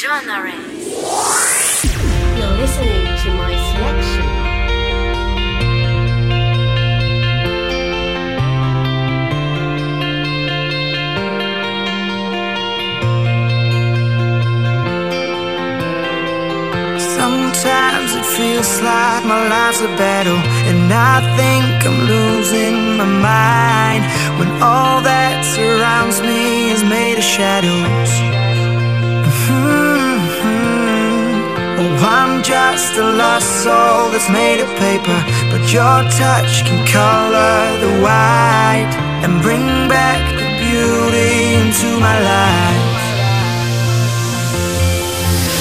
genres. You're listening to my selection. Sometimes it feels like my life's a battle, and I think I'm losing my mind when all that surrounds me is made of shadows. I'm just a lost soul that's made of paper, but your touch can color the white and bring back the beauty into my life.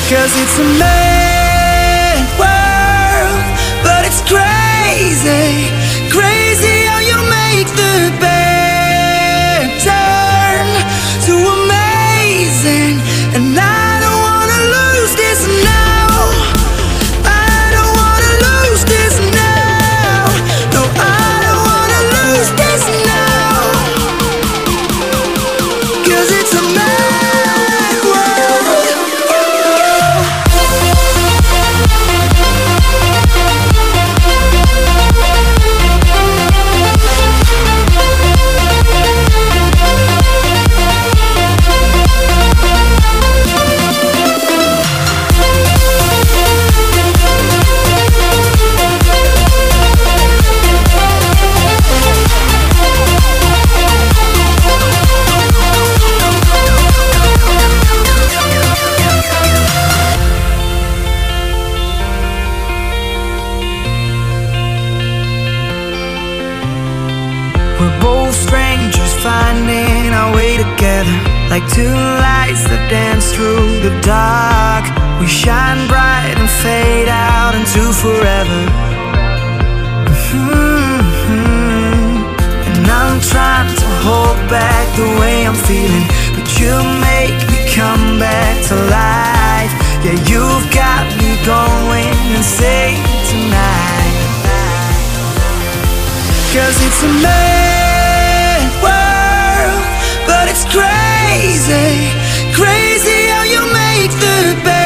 Cause it's a mad world, but it's crazy, crazy how you make the bad We're both strangers finding our way together. Like two lights that dance through the dark. We shine bright and fade out into forever. Mhm. And I'm trying to hold back the way I'm feeling But you make me come back to life. Yeah, you've got me going insane tonight Cause it's a mad world, but it's crazy, crazy how you make the bad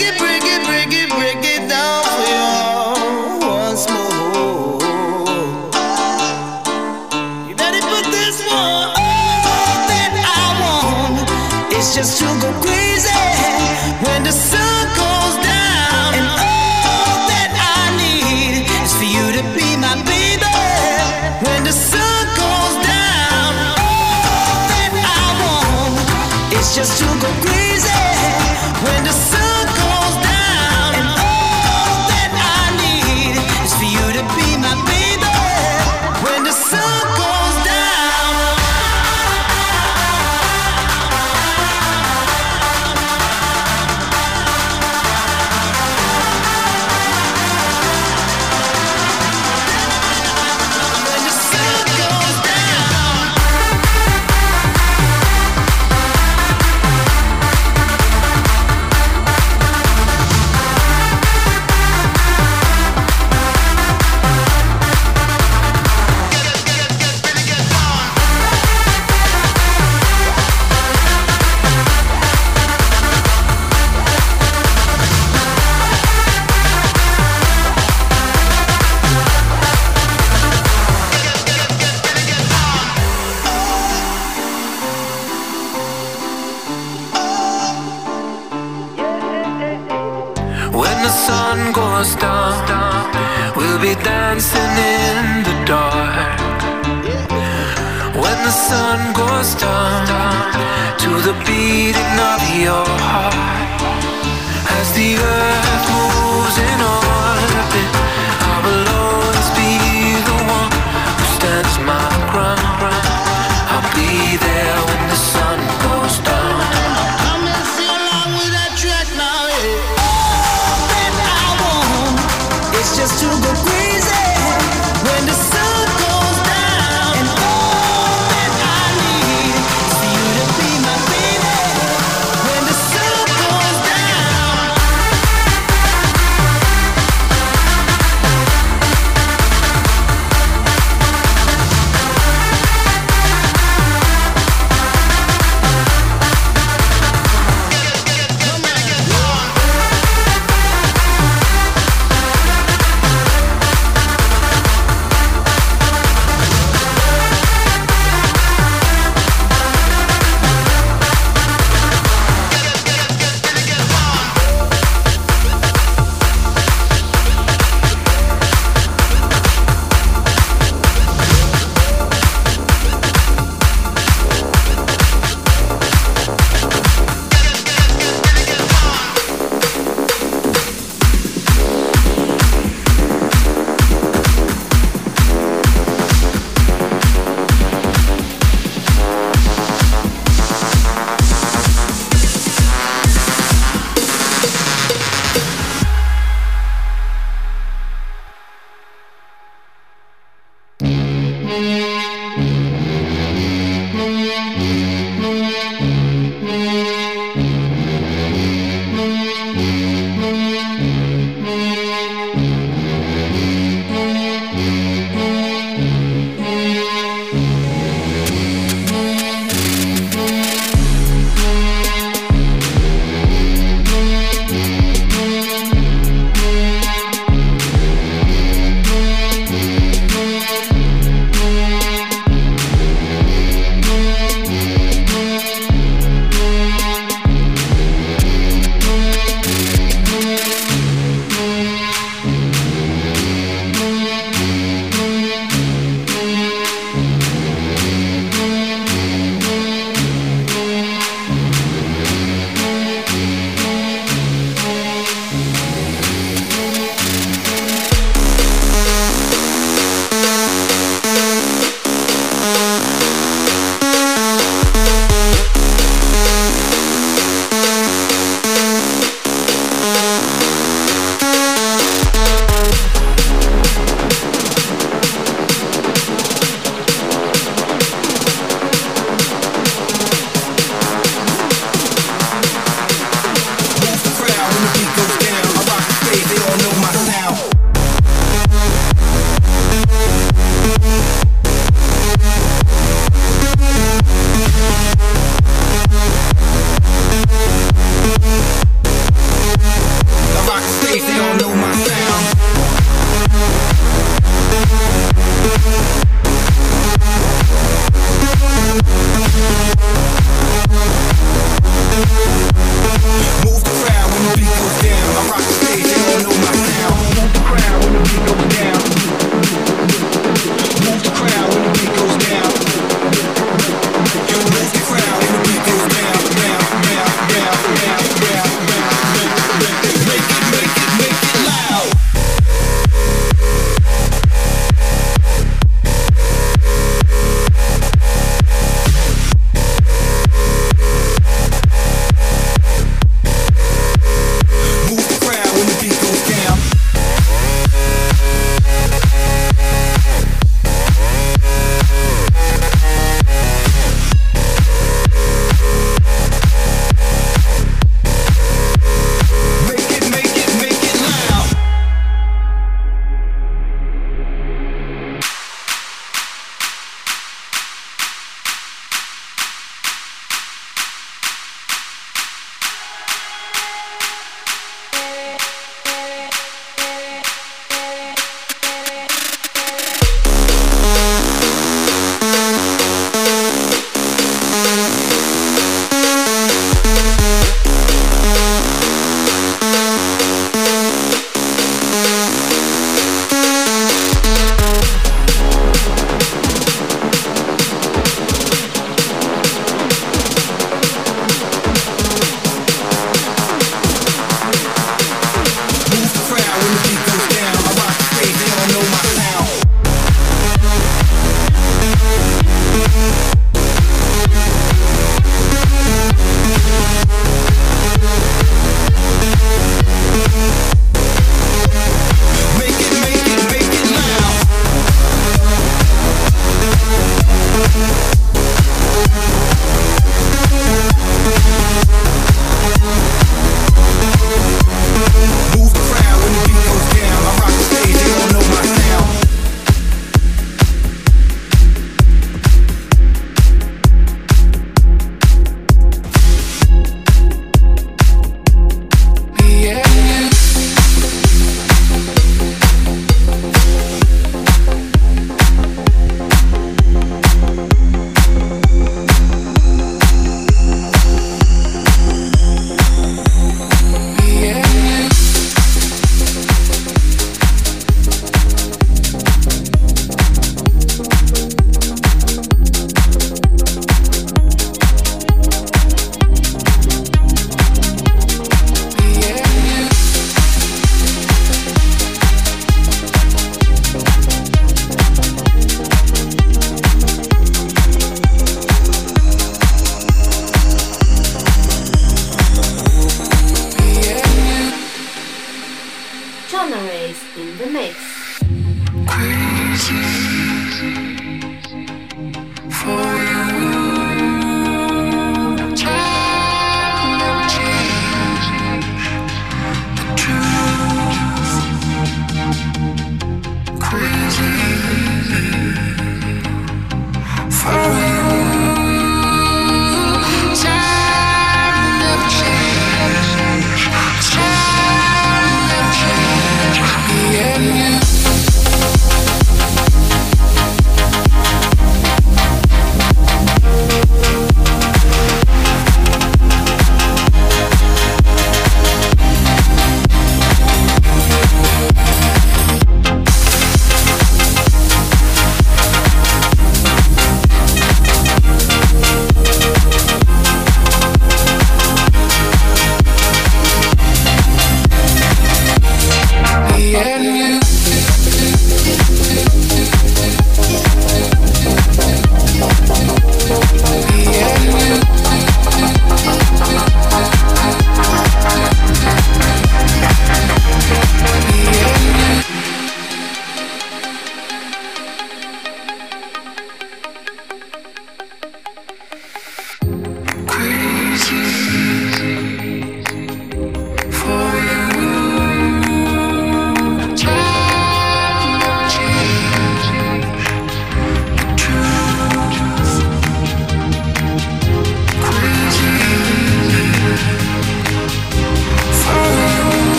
break it, break it, break it,